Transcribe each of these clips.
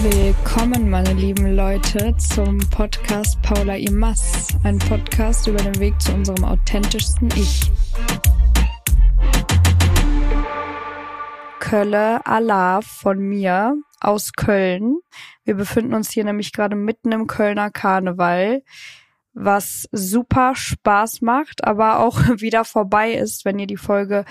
Willkommen, meine lieben Leute, zum Podcast Paula Imas. Ein Podcast über den Weg zu unserem authentischsten Ich. Kölle Allah von mir aus Köln. Wir befinden uns hier nämlich gerade mitten im Kölner Karneval, was super Spaß macht, aber auch wieder vorbei ist, wenn ihr die Folge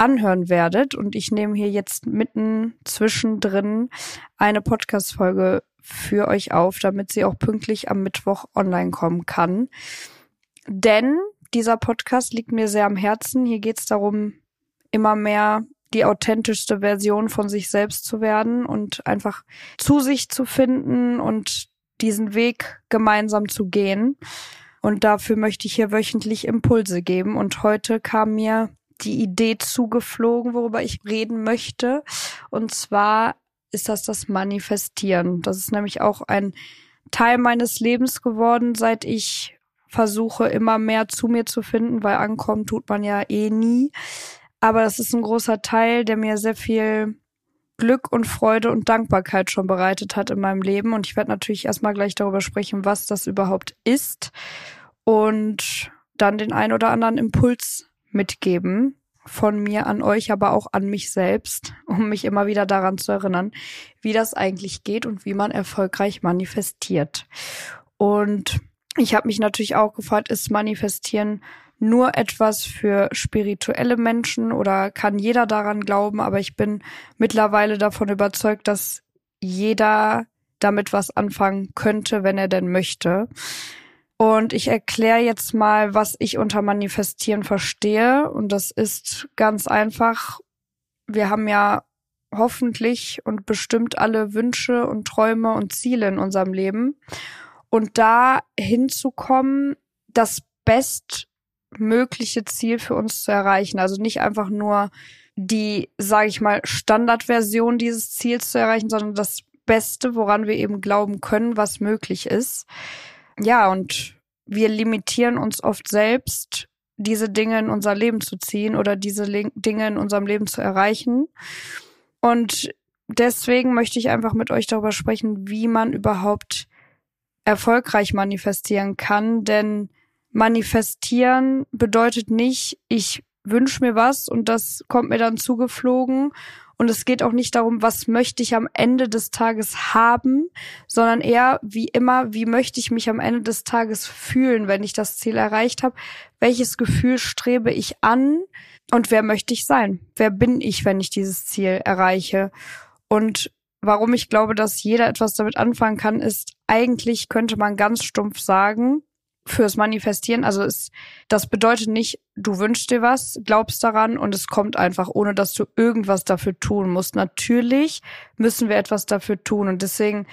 anhören werdet. Und ich nehme hier jetzt mitten zwischendrin eine Podcast-Folge für euch auf, damit sie auch pünktlich am Mittwoch online kommen kann. Denn dieser Podcast liegt mir sehr am Herzen. Hier geht es darum, immer mehr die authentischste Version von sich selbst zu werden und einfach zu sich zu finden und diesen Weg gemeinsam zu gehen. Und dafür möchte ich hier wöchentlich Impulse geben. Und heute kam mir die Idee zugeflogen, worüber ich reden möchte. Und zwar ist das das Manifestieren. Das ist nämlich auch ein Teil meines Lebens geworden, seit ich versuche, immer mehr zu mir zu finden, weil ankommen tut man ja eh nie. Aber das ist ein großer Teil, der mir sehr viel Glück und Freude und Dankbarkeit schon bereitet hat in meinem Leben. Und ich werde natürlich erstmal gleich darüber sprechen, was das überhaupt ist und dann den ein oder anderen Impuls mitgeben von mir an euch, aber auch an mich selbst, um mich immer wieder daran zu erinnern, wie das eigentlich geht und wie man erfolgreich manifestiert. Und ich habe mich natürlich auch gefragt, ist Manifestieren nur etwas für spirituelle Menschen oder kann jeder daran glauben? Aber ich bin mittlerweile davon überzeugt, dass jeder damit was anfangen könnte, wenn er denn möchte. Und ich erkläre jetzt mal, was ich unter Manifestieren verstehe. Und das ist ganz einfach. Wir haben ja hoffentlich und bestimmt alle Wünsche und Träume und Ziele in unserem Leben. Und da hinzukommen, das bestmögliche Ziel für uns zu erreichen. Also nicht einfach nur die, sage ich mal, Standardversion dieses Ziels zu erreichen, sondern das Beste, woran wir eben glauben können, was möglich ist ja, und wir limitieren uns oft selbst, diese Dinge in unser Leben zu ziehen oder diese Dinge in unserem Leben zu erreichen. Und deswegen möchte ich einfach mit euch darüber sprechen, wie man überhaupt erfolgreich manifestieren kann. Denn manifestieren bedeutet nicht, ich wünsche mir was und das kommt mir dann zugeflogen und es geht auch nicht darum, was möchte ich am Ende des Tages haben, sondern eher wie immer, wie möchte ich mich am Ende des Tages fühlen, wenn ich das Ziel erreicht habe? Welches Gefühl strebe ich an? Und wer möchte ich sein? Wer bin ich, wenn ich dieses Ziel erreiche? Und warum ich glaube, dass jeder etwas damit anfangen kann, ist, eigentlich könnte man ganz stumpf sagen, fürs Manifestieren. Also es, das bedeutet nicht, du wünschst dir was, glaubst daran und es kommt einfach, ohne dass du irgendwas dafür tun musst. Natürlich müssen wir etwas dafür tun und deswegen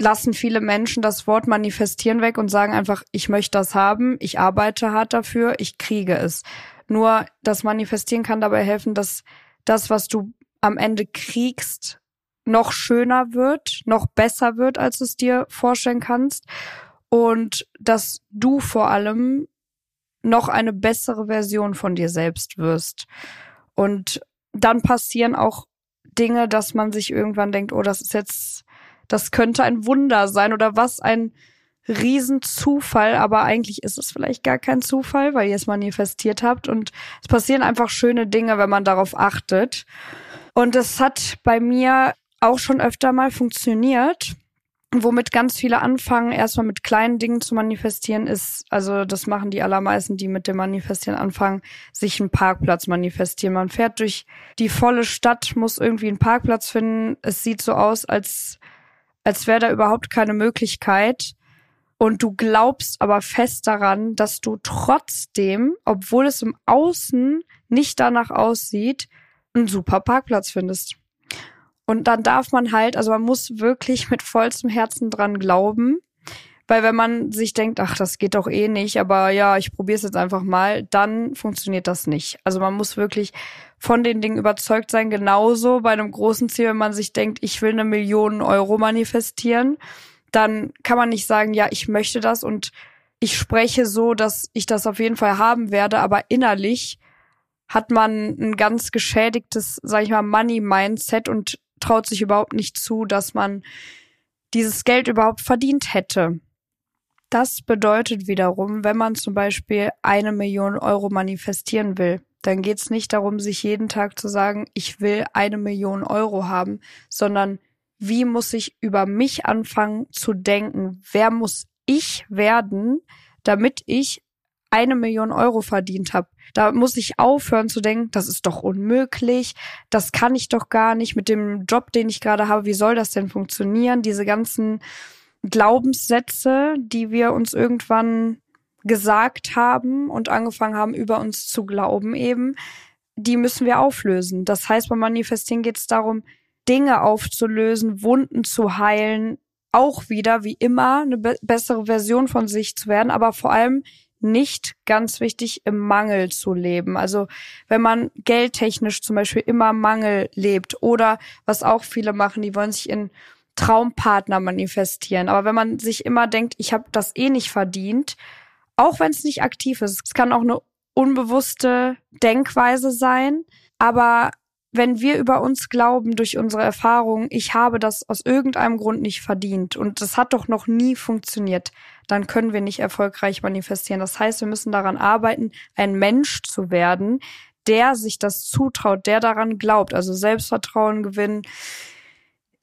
lassen viele Menschen das Wort manifestieren weg und sagen einfach, ich möchte das haben, ich arbeite hart dafür, ich kriege es. Nur das Manifestieren kann dabei helfen, dass das, was du am Ende kriegst, noch schöner wird, noch besser wird, als du es dir vorstellen kannst und dass du vor allem noch eine bessere Version von dir selbst wirst. Und dann passieren auch Dinge, dass man sich irgendwann denkt, oh, das ist jetzt, das könnte ein Wunder sein oder was ein Riesenzufall, aber eigentlich ist es vielleicht gar kein Zufall, weil ihr es manifestiert habt und es passieren einfach schöne Dinge, wenn man darauf achtet. Und es hat bei mir auch schon öfter mal funktioniert womit ganz viele anfangen, erstmal mit kleinen Dingen zu manifestieren, ist, also das machen die allermeisten, die mit dem Manifestieren anfangen, sich einen Parkplatz manifestieren. Man fährt durch die volle Stadt, muss irgendwie einen Parkplatz finden. Es sieht so aus, als, als wäre da überhaupt keine Möglichkeit. Und du glaubst aber fest daran, dass du trotzdem, obwohl es im Außen nicht danach aussieht, einen super Parkplatz findest. Und dann darf man halt, also man muss wirklich mit vollstem Herzen dran glauben. Weil wenn man sich denkt, ach, das geht doch eh nicht, aber ja, ich probiere es jetzt einfach mal, dann funktioniert das nicht. Also man muss wirklich von den Dingen überzeugt sein, genauso bei einem großen Ziel, wenn man sich denkt, ich will eine Million Euro manifestieren, dann kann man nicht sagen, ja, ich möchte das und ich spreche so, dass ich das auf jeden Fall haben werde, aber innerlich hat man ein ganz geschädigtes, sag ich mal, Money-Mindset und traut sich überhaupt nicht zu, dass man dieses Geld überhaupt verdient hätte. Das bedeutet wiederum, wenn man zum Beispiel eine Million Euro manifestieren will, dann geht es nicht darum, sich jeden Tag zu sagen, ich will eine Million Euro haben, sondern wie muss ich über mich anfangen zu denken? Wer muss ich werden, damit ich eine Million Euro verdient habe? Da muss ich aufhören zu denken, das ist doch unmöglich, das kann ich doch gar nicht mit dem Job, den ich gerade habe. Wie soll das denn funktionieren? Diese ganzen Glaubenssätze, die wir uns irgendwann gesagt haben und angefangen haben, über uns zu glauben eben, die müssen wir auflösen. Das heißt, beim Manifestieren geht es darum, Dinge aufzulösen, Wunden zu heilen, auch wieder wie immer eine be bessere Version von sich zu werden, aber vor allem nicht ganz wichtig im Mangel zu leben. Also wenn man geldtechnisch zum Beispiel immer Mangel lebt oder was auch viele machen, die wollen sich in Traumpartner manifestieren. Aber wenn man sich immer denkt, ich habe das eh nicht verdient, auch wenn es nicht aktiv ist, es kann auch eine unbewusste Denkweise sein, aber wenn wir über uns glauben durch unsere Erfahrungen, ich habe das aus irgendeinem Grund nicht verdient und das hat doch noch nie funktioniert, dann können wir nicht erfolgreich manifestieren. Das heißt, wir müssen daran arbeiten, ein Mensch zu werden, der sich das zutraut, der daran glaubt, also Selbstvertrauen gewinnen,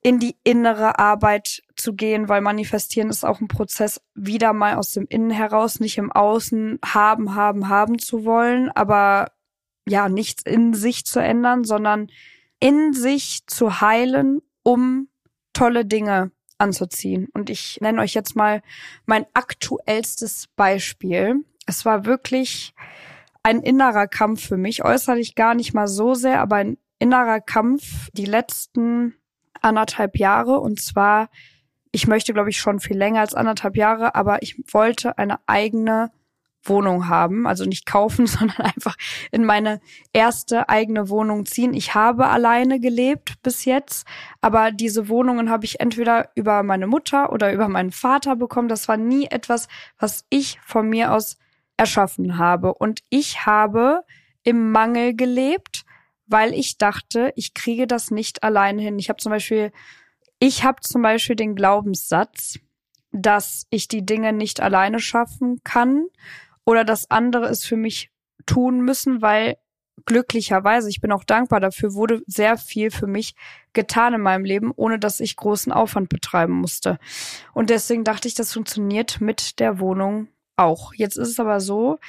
in die innere Arbeit zu gehen, weil manifestieren ist auch ein Prozess, wieder mal aus dem Innen heraus, nicht im Außen haben, haben, haben zu wollen, aber ja, nichts in sich zu ändern, sondern in sich zu heilen, um tolle Dinge anzuziehen. Und ich nenne euch jetzt mal mein aktuellstes Beispiel. Es war wirklich ein innerer Kampf für mich, äußerlich gar nicht mal so sehr, aber ein innerer Kampf die letzten anderthalb Jahre. Und zwar, ich möchte, glaube ich, schon viel länger als anderthalb Jahre, aber ich wollte eine eigene Wohnung haben, also nicht kaufen, sondern einfach in meine erste eigene Wohnung ziehen. Ich habe alleine gelebt bis jetzt, aber diese Wohnungen habe ich entweder über meine Mutter oder über meinen Vater bekommen. Das war nie etwas, was ich von mir aus erschaffen habe. Und ich habe im Mangel gelebt, weil ich dachte, ich kriege das nicht alleine hin. Ich habe zum Beispiel, ich habe zum Beispiel den Glaubenssatz, dass ich die Dinge nicht alleine schaffen kann oder dass andere es für mich tun müssen, weil glücklicherweise, ich bin auch dankbar dafür, wurde sehr viel für mich getan in meinem Leben, ohne dass ich großen Aufwand betreiben musste. Und deswegen dachte ich, das funktioniert mit der Wohnung auch. Jetzt ist es aber so,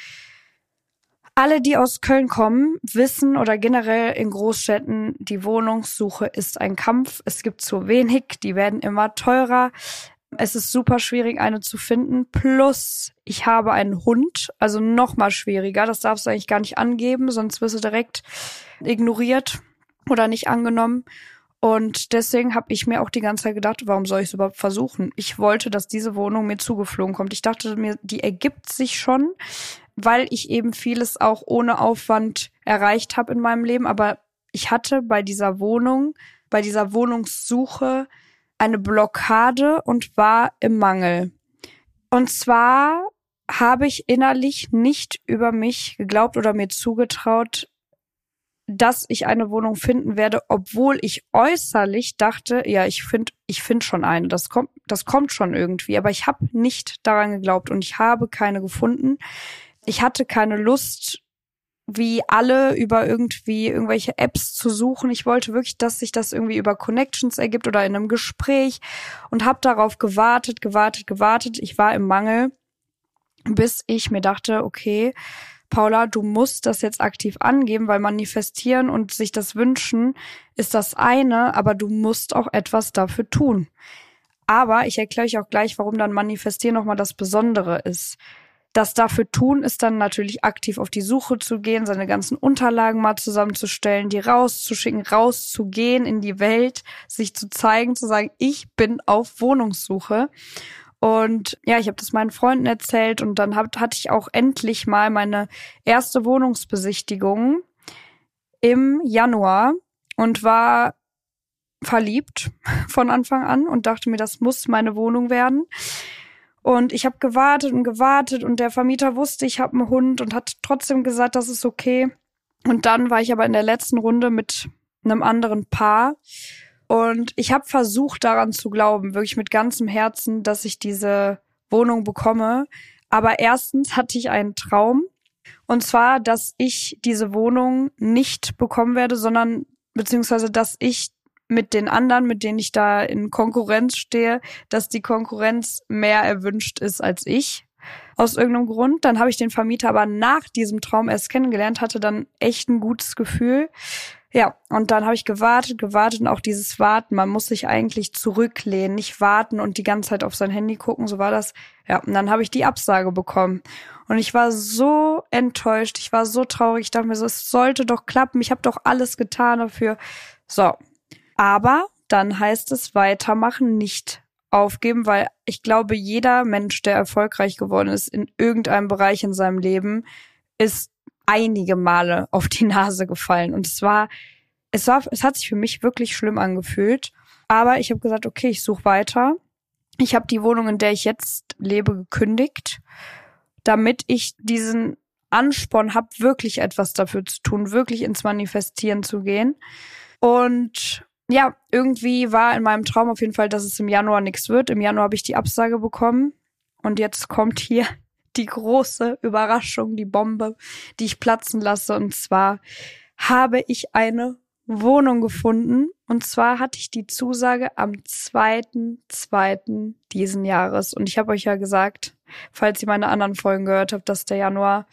alle, die aus Köln kommen, wissen oder generell in Großstädten, die Wohnungssuche ist ein Kampf. Es gibt zu wenig, die werden immer teurer. Es ist super schwierig, eine zu finden. Plus, ich habe einen Hund, also noch mal schwieriger. Das darfst du eigentlich gar nicht angeben, sonst wirst du direkt ignoriert oder nicht angenommen. Und deswegen habe ich mir auch die ganze Zeit gedacht, warum soll ich es überhaupt versuchen? Ich wollte, dass diese Wohnung mir zugeflogen kommt. Ich dachte mir, die ergibt sich schon, weil ich eben vieles auch ohne Aufwand erreicht habe in meinem Leben. Aber ich hatte bei dieser Wohnung, bei dieser Wohnungssuche eine Blockade und war im Mangel. Und zwar habe ich innerlich nicht über mich geglaubt oder mir zugetraut, dass ich eine Wohnung finden werde, obwohl ich äußerlich dachte, ja, ich finde, ich finde schon eine. Das kommt, das kommt schon irgendwie. Aber ich habe nicht daran geglaubt und ich habe keine gefunden. Ich hatte keine Lust, wie alle über irgendwie irgendwelche Apps zu suchen. Ich wollte wirklich, dass sich das irgendwie über Connections ergibt oder in einem Gespräch und habe darauf gewartet, gewartet, gewartet. Ich war im Mangel, bis ich mir dachte, okay, Paula, du musst das jetzt aktiv angeben, weil manifestieren und sich das wünschen ist das eine, aber du musst auch etwas dafür tun. Aber ich erkläre euch auch gleich, warum dann manifestieren nochmal das Besondere ist. Das dafür tun ist dann natürlich aktiv auf die Suche zu gehen, seine ganzen Unterlagen mal zusammenzustellen, die rauszuschicken, rauszugehen in die Welt, sich zu zeigen, zu sagen, ich bin auf Wohnungssuche. Und ja, ich habe das meinen Freunden erzählt und dann hab, hatte ich auch endlich mal meine erste Wohnungsbesichtigung im Januar und war verliebt von Anfang an und dachte mir, das muss meine Wohnung werden. Und ich habe gewartet und gewartet und der Vermieter wusste, ich habe einen Hund und hat trotzdem gesagt, das ist okay. Und dann war ich aber in der letzten Runde mit einem anderen Paar Und ich habe versucht daran zu glauben, wirklich mit ganzem Herzen, dass ich diese Wohnung bekomme. Aber erstens hatte ich einen Traum. Und zwar, dass ich diese Wohnung nicht bekommen werde, sondern beziehungsweise, dass ich mit den anderen, mit denen ich da in Konkurrenz stehe, dass die Konkurrenz mehr erwünscht ist als ich. Aus irgendeinem Grund. Dann habe ich den Vermieter aber nach diesem Traum erst kennengelernt, hatte dann echt ein gutes Gefühl. Ja, und dann habe ich gewartet, gewartet und auch dieses Warten. Man muss sich eigentlich zurücklehnen, nicht warten und die ganze Zeit auf sein Handy gucken. So war das. Ja, und dann habe ich die Absage bekommen. Und ich war so enttäuscht, ich war so traurig. Ich dachte mir so, es sollte doch klappen. Ich habe doch alles getan dafür. So, aber dann heißt es weitermachen, nicht aufgeben, weil ich glaube, jeder Mensch, der erfolgreich geworden ist in irgendeinem Bereich in seinem Leben, ist einige Male auf die Nase gefallen. Und es war, es war, es hat sich für mich wirklich schlimm angefühlt. Aber ich habe gesagt, okay, ich suche weiter. Ich habe die Wohnung, in der ich jetzt lebe, gekündigt, damit ich diesen Ansporn habe, wirklich etwas dafür zu tun, wirklich ins Manifestieren zu gehen. Und ja, irgendwie war in meinem Traum auf jeden Fall, dass es im Januar nichts wird. Im Januar habe ich die Absage bekommen. Und jetzt kommt hier die große Überraschung, die Bombe, die ich platzen lasse. Und zwar habe ich eine Wohnung gefunden. Und zwar hatte ich die Zusage am 2.2. diesen Jahres. Und ich habe euch ja gesagt, falls ihr meine anderen Folgen gehört habt, dass der Januar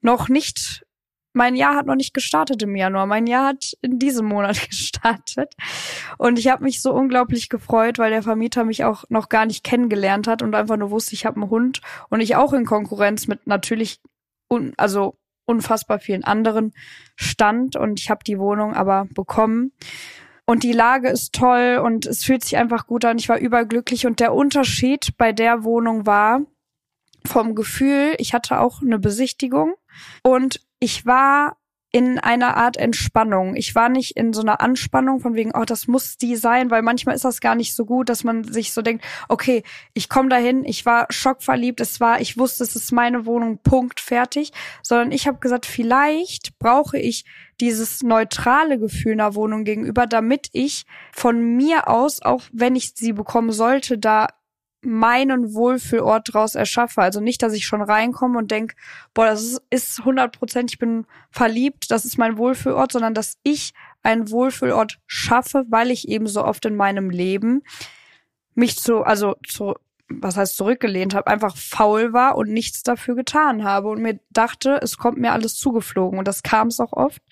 noch nicht mein Jahr hat noch nicht gestartet im Januar. Mein Jahr hat in diesem Monat gestartet. Und ich habe mich so unglaublich gefreut, weil der Vermieter mich auch noch gar nicht kennengelernt hat und einfach nur wusste, ich habe einen Hund und ich auch in Konkurrenz mit natürlich un also unfassbar vielen anderen stand und ich habe die Wohnung aber bekommen. Und die Lage ist toll und es fühlt sich einfach gut an. Ich war überglücklich und der Unterschied bei der Wohnung war vom Gefühl, ich hatte auch eine Besichtigung und ich war in einer Art Entspannung. Ich war nicht in so einer Anspannung von wegen, oh, das muss die sein, weil manchmal ist das gar nicht so gut, dass man sich so denkt, okay, ich komme dahin, ich war schockverliebt, es war, ich wusste, es ist meine Wohnung, Punkt, fertig, sondern ich habe gesagt, vielleicht brauche ich dieses neutrale Gefühl einer Wohnung gegenüber, damit ich von mir aus, auch wenn ich sie bekommen sollte, da meinen Wohlfühlort draus erschaffe. Also nicht, dass ich schon reinkomme und denk, boah, das ist 100 Prozent, ich bin verliebt, das ist mein Wohlfühlort, sondern dass ich einen Wohlfühlort schaffe, weil ich eben so oft in meinem Leben mich zu, also zu, was heißt zurückgelehnt habe, einfach faul war und nichts dafür getan habe und mir dachte, es kommt mir alles zugeflogen und das kam es auch oft.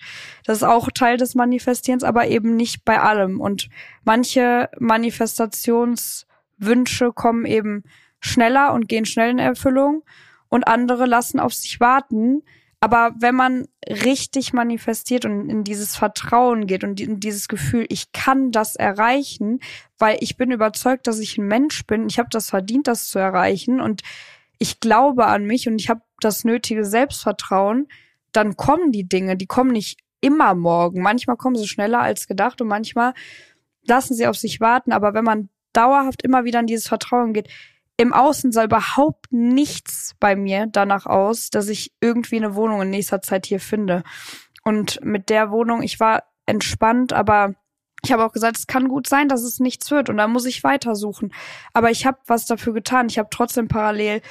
Das ist auch Teil des Manifestierens, aber eben nicht bei allem und manche Manifestations Wünsche kommen eben schneller und gehen schnell in Erfüllung und andere lassen auf sich warten. Aber wenn man richtig manifestiert und in dieses Vertrauen geht und in dieses Gefühl, ich kann das erreichen, weil ich bin überzeugt, dass ich ein Mensch bin, ich habe das verdient, das zu erreichen und ich glaube an mich und ich habe das nötige Selbstvertrauen, dann kommen die Dinge, die kommen nicht immer morgen. Manchmal kommen sie schneller als gedacht und manchmal lassen sie auf sich warten. Aber wenn man dauerhaft immer wieder in dieses Vertrauen geht. Im Außen sah überhaupt nichts bei mir danach aus, dass ich irgendwie eine Wohnung in nächster Zeit hier finde. Und mit der Wohnung, ich war entspannt, aber ich habe auch gesagt, es kann gut sein, dass es nichts wird und da muss ich weitersuchen. Aber ich habe was dafür getan. Ich habe trotzdem parallel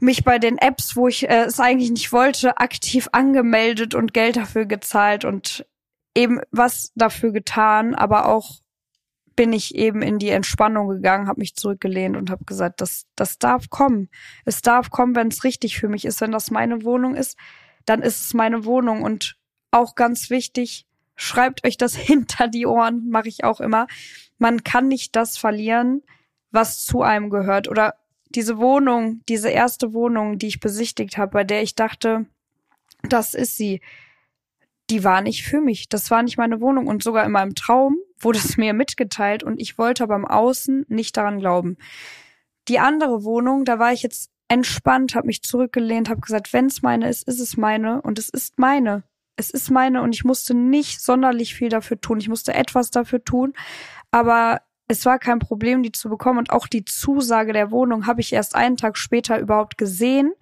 mich bei den Apps, wo ich äh, es eigentlich nicht wollte, aktiv angemeldet und Geld dafür gezahlt und eben was dafür getan, aber auch bin ich eben in die Entspannung gegangen, habe mich zurückgelehnt und habe gesagt, das, das darf kommen. Es darf kommen, wenn es richtig für mich ist. Wenn das meine Wohnung ist, dann ist es meine Wohnung. Und auch ganz wichtig, schreibt euch das hinter die Ohren, mache ich auch immer. Man kann nicht das verlieren, was zu einem gehört. Oder diese Wohnung, diese erste Wohnung, die ich besichtigt habe, bei der ich dachte, das ist sie, die war nicht für mich. Das war nicht meine Wohnung. Und sogar in meinem Traum wurde es mir mitgeteilt und ich wollte beim Außen nicht daran glauben. Die andere Wohnung, da war ich jetzt entspannt, habe mich zurückgelehnt, habe gesagt, wenn es meine ist, ist es meine und es ist meine. Es ist meine und ich musste nicht sonderlich viel dafür tun. Ich musste etwas dafür tun, aber es war kein Problem, die zu bekommen. Und auch die Zusage der Wohnung habe ich erst einen Tag später überhaupt gesehen,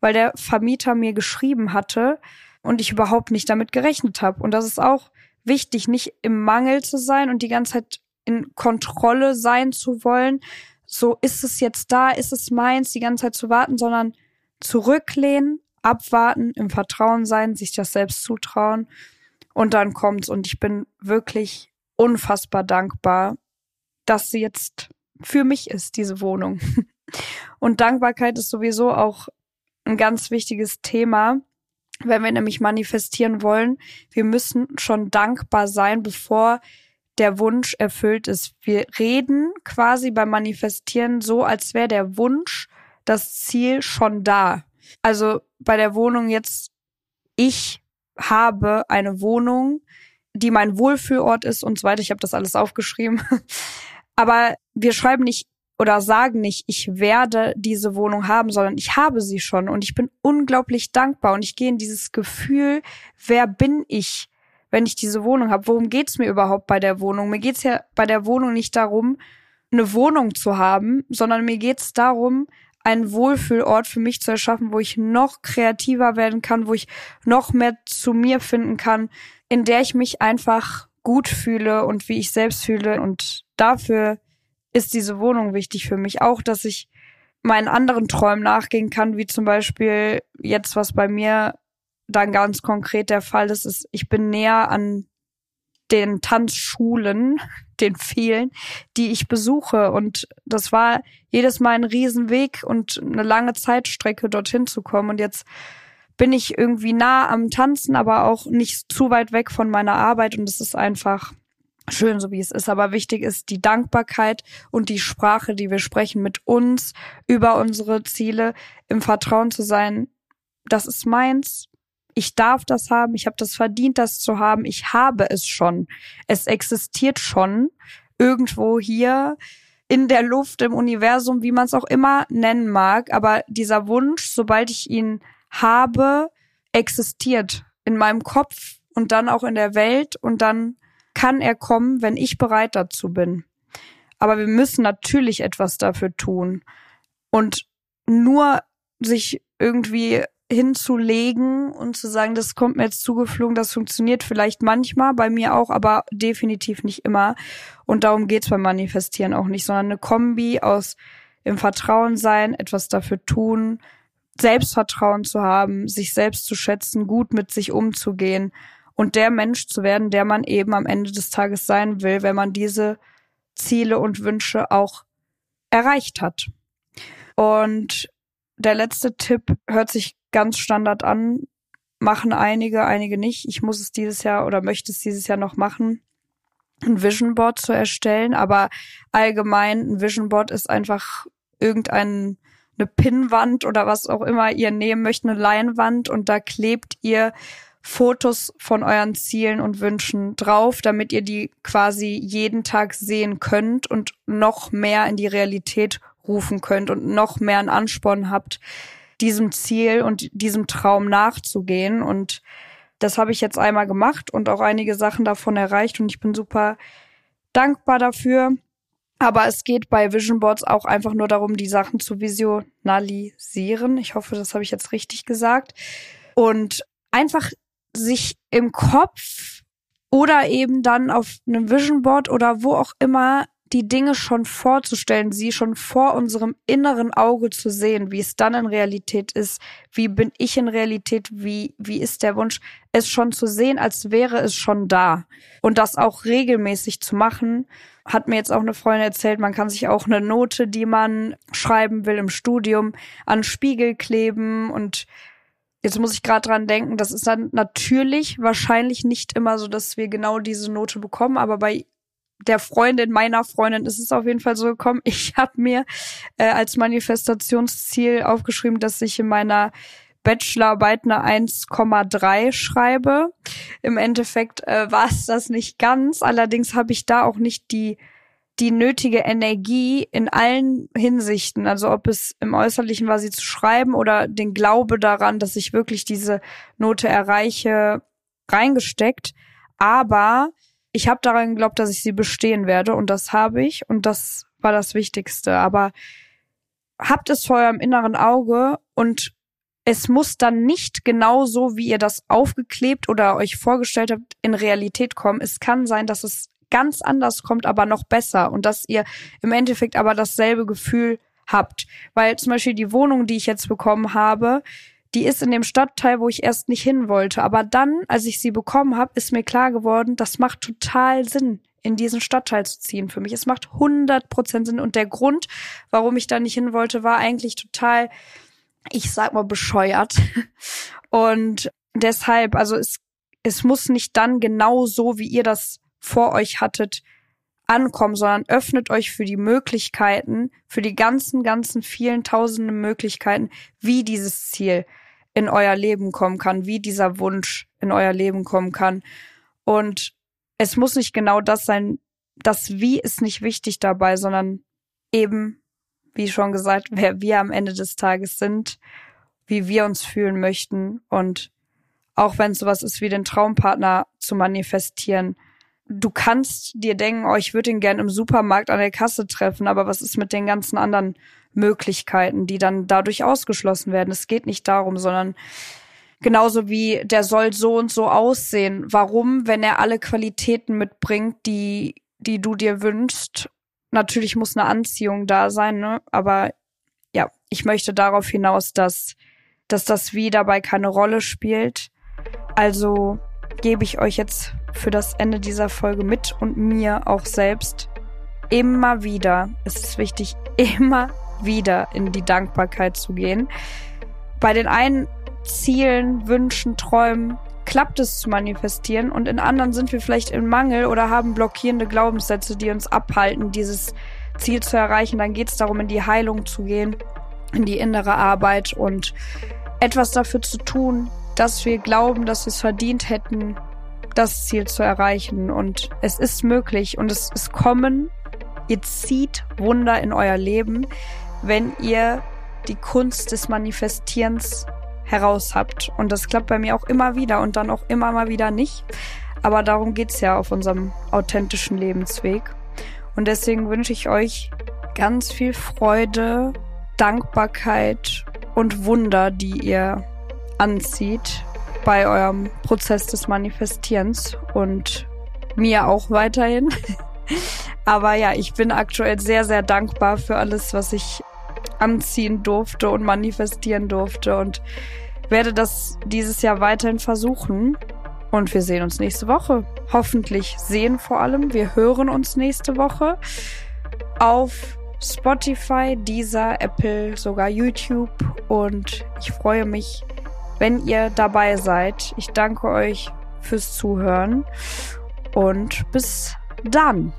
weil der Vermieter mir geschrieben hatte und ich überhaupt nicht damit gerechnet habe. Und das ist auch wichtig, nicht im Mangel zu sein und die ganze Zeit in Kontrolle sein zu wollen. So ist es jetzt da, ist es meins, die ganze Zeit zu warten, sondern zurücklehnen, abwarten, im Vertrauen sein, sich das selbst zutrauen und dann kommt's und ich bin wirklich unfassbar dankbar, dass sie jetzt für mich ist, diese Wohnung. Und Dankbarkeit ist sowieso auch ein ganz wichtiges Thema, wenn wir nämlich manifestieren wollen. Wir müssen schon dankbar sein, bevor der Wunsch erfüllt ist. Wir reden quasi beim Manifestieren so, als wäre der Wunsch, das Ziel schon da. Also bei der Wohnung jetzt, ich habe eine Wohnung, die mein Wohlfühlort ist und so weiter. Ich habe das alles aufgeschrieben. Aber wir schreiben nicht oder sagen nicht, ich werde diese Wohnung haben, sondern ich habe sie schon und ich bin unglaublich dankbar und ich gehe in dieses Gefühl, wer bin ich, wenn ich diese Wohnung habe? Worum geht's mir überhaupt bei der Wohnung? Mir geht's ja bei der Wohnung nicht darum, eine Wohnung zu haben, sondern mir geht's darum, einen Wohlfühlort für mich zu erschaffen, wo ich noch kreativer werden kann, wo ich noch mehr zu mir finden kann, in der ich mich einfach gut fühle und wie ich selbst fühle und dafür ist diese Wohnung wichtig für mich. Auch, dass ich meinen anderen Träumen nachgehen kann, wie zum Beispiel jetzt, was bei mir dann ganz konkret der Fall ist, ist, ich bin näher an den Tanzschulen, den vielen, die ich besuche. Und das war jedes Mal ein Riesenweg und eine lange Zeitstrecke, dorthin zu kommen. Und jetzt bin ich irgendwie nah am Tanzen, aber auch nicht zu weit weg von meiner Arbeit. Und es ist einfach schön, so wie es ist. Aber wichtig ist die Dankbarkeit und die Sprache, die wir sprechen mit uns über unsere Ziele, im Vertrauen zu sein. Das ist meins. Ich darf das haben. Ich habe das verdient, das zu haben. Ich habe es schon. Es existiert schon irgendwo hier in der Luft, im Universum, wie man es auch immer nennen mag. Aber dieser Wunsch, sobald ich ihn habe, existiert in meinem Kopf und dann auch in der Welt und dann kann er kommen, wenn ich bereit dazu bin. Aber wir müssen natürlich etwas dafür tun. Und nur sich irgendwie hinzulegen und zu sagen, das kommt mir jetzt zugeflogen, das funktioniert vielleicht manchmal, bei mir auch, aber definitiv nicht immer. Und darum geht's beim Manifestieren auch nicht, sondern eine Kombi aus im Vertrauen sein, etwas dafür tun, Selbstvertrauen zu haben, sich selbst zu schätzen, gut mit sich umzugehen und der Mensch zu werden, der man eben am Ende des Tages sein will, wenn man diese Ziele und Wünsche auch erreicht hat. Und der letzte Tipp hört sich ganz standard an, machen einige, einige nicht. Ich muss es dieses Jahr oder möchte es dieses Jahr noch machen, ein Vision Board zu erstellen, aber allgemein ein Vision Board ist einfach irgendein eine Pinnwand oder was auch immer ihr nehmen möchtet, eine Leinwand und da klebt ihr Fotos von euren Zielen und Wünschen drauf, damit ihr die quasi jeden Tag sehen könnt und noch mehr in die Realität rufen könnt und noch mehr einen Ansporn habt, diesem Ziel und diesem Traum nachzugehen. Und das habe ich jetzt einmal gemacht und auch einige Sachen davon erreicht und ich bin super dankbar dafür. Aber es geht bei Vision Boards auch einfach nur darum, die Sachen zu visionalisieren. Ich hoffe, das habe ich jetzt richtig gesagt. Und einfach sich im Kopf oder eben dann auf einem Vision Board oder wo auch immer die Dinge schon vorzustellen, sie schon vor unserem inneren Auge zu sehen, wie es dann in Realität ist, wie bin ich in Realität, wie, wie ist der Wunsch, es schon zu sehen, als wäre es schon da. Und das auch regelmäßig zu machen, hat mir jetzt auch eine Freundin erzählt, man kann sich auch eine Note, die man schreiben will im Studium, an Spiegel kleben und Jetzt muss ich gerade dran denken, das ist dann natürlich wahrscheinlich nicht immer so, dass wir genau diese Note bekommen, aber bei der Freundin meiner Freundin ist es auf jeden Fall so gekommen. Ich habe mir äh, als Manifestationsziel aufgeschrieben, dass ich in meiner Bachelorarbeit eine 1,3 schreibe. Im Endeffekt äh, war es das nicht ganz. Allerdings habe ich da auch nicht die die nötige Energie in allen Hinsichten, also ob es im Äußerlichen war, sie zu schreiben oder den Glaube daran, dass ich wirklich diese Note erreiche, reingesteckt. Aber ich habe daran geglaubt, dass ich sie bestehen werde und das habe ich und das war das Wichtigste. Aber habt es vor eurem inneren Auge und es muss dann nicht genau so, wie ihr das aufgeklebt oder euch vorgestellt habt, in Realität kommen. Es kann sein, dass es ganz anders kommt, aber noch besser und dass ihr im Endeffekt aber dasselbe Gefühl habt. Weil zum Beispiel die Wohnung, die ich jetzt bekommen habe, die ist in dem Stadtteil, wo ich erst nicht hin wollte. Aber dann, als ich sie bekommen habe, ist mir klar geworden, das macht total Sinn, in diesen Stadtteil zu ziehen für mich. Es macht 100% Sinn. Und der Grund, warum ich da nicht hin wollte, war eigentlich total, ich sag mal, bescheuert. Und deshalb, also es, es muss nicht dann genau so, wie ihr das vor euch hattet, ankommen, sondern öffnet euch für die Möglichkeiten, für die ganzen, ganzen vielen tausenden Möglichkeiten, wie dieses Ziel in euer Leben kommen kann, wie dieser Wunsch in euer Leben kommen kann. Und es muss nicht genau das sein, das Wie ist nicht wichtig dabei, sondern eben, wie schon gesagt, wer wir am Ende des Tages sind, wie wir uns fühlen möchten und auch wenn es sowas ist wie den Traumpartner zu manifestieren, du kannst dir denken, oh, ich würde ihn gern im Supermarkt an der Kasse treffen, aber was ist mit den ganzen anderen Möglichkeiten, die dann dadurch ausgeschlossen werden? Es geht nicht darum, sondern genauso wie der soll so und so aussehen. Warum, wenn er alle Qualitäten mitbringt, die, die du dir wünschst? Natürlich muss eine Anziehung da sein, ne? Aber ja, ich möchte darauf hinaus, dass, dass das Wie dabei keine Rolle spielt. Also gebe ich euch jetzt für das Ende dieser Folge mit und mir auch selbst immer wieder, es ist wichtig, immer wieder in die Dankbarkeit zu gehen. Bei den einen Zielen, Wünschen, Träumen klappt es zu manifestieren und in anderen sind wir vielleicht im Mangel oder haben blockierende Glaubenssätze, die uns abhalten, dieses Ziel zu erreichen. Dann geht es darum, in die Heilung zu gehen, in die innere Arbeit und etwas dafür zu tun, dass wir glauben, dass wir es verdient hätten, das Ziel zu erreichen. Und es ist möglich und es ist kommen. Ihr zieht Wunder in euer Leben, wenn ihr die Kunst des Manifestierens heraus habt. Und das klappt bei mir auch immer wieder und dann auch immer mal wieder nicht. Aber darum geht's ja auf unserem authentischen Lebensweg. Und deswegen wünsche ich euch ganz viel Freude, Dankbarkeit und Wunder, die ihr anzieht bei eurem Prozess des Manifestierens und mir auch weiterhin. Aber ja, ich bin aktuell sehr, sehr dankbar für alles, was ich anziehen durfte und manifestieren durfte und werde das dieses Jahr weiterhin versuchen. Und wir sehen uns nächste Woche. Hoffentlich sehen vor allem. Wir hören uns nächste Woche auf Spotify, Deezer, Apple, sogar YouTube. Und ich freue mich, wenn ihr dabei seid. Ich danke euch fürs Zuhören und bis dann.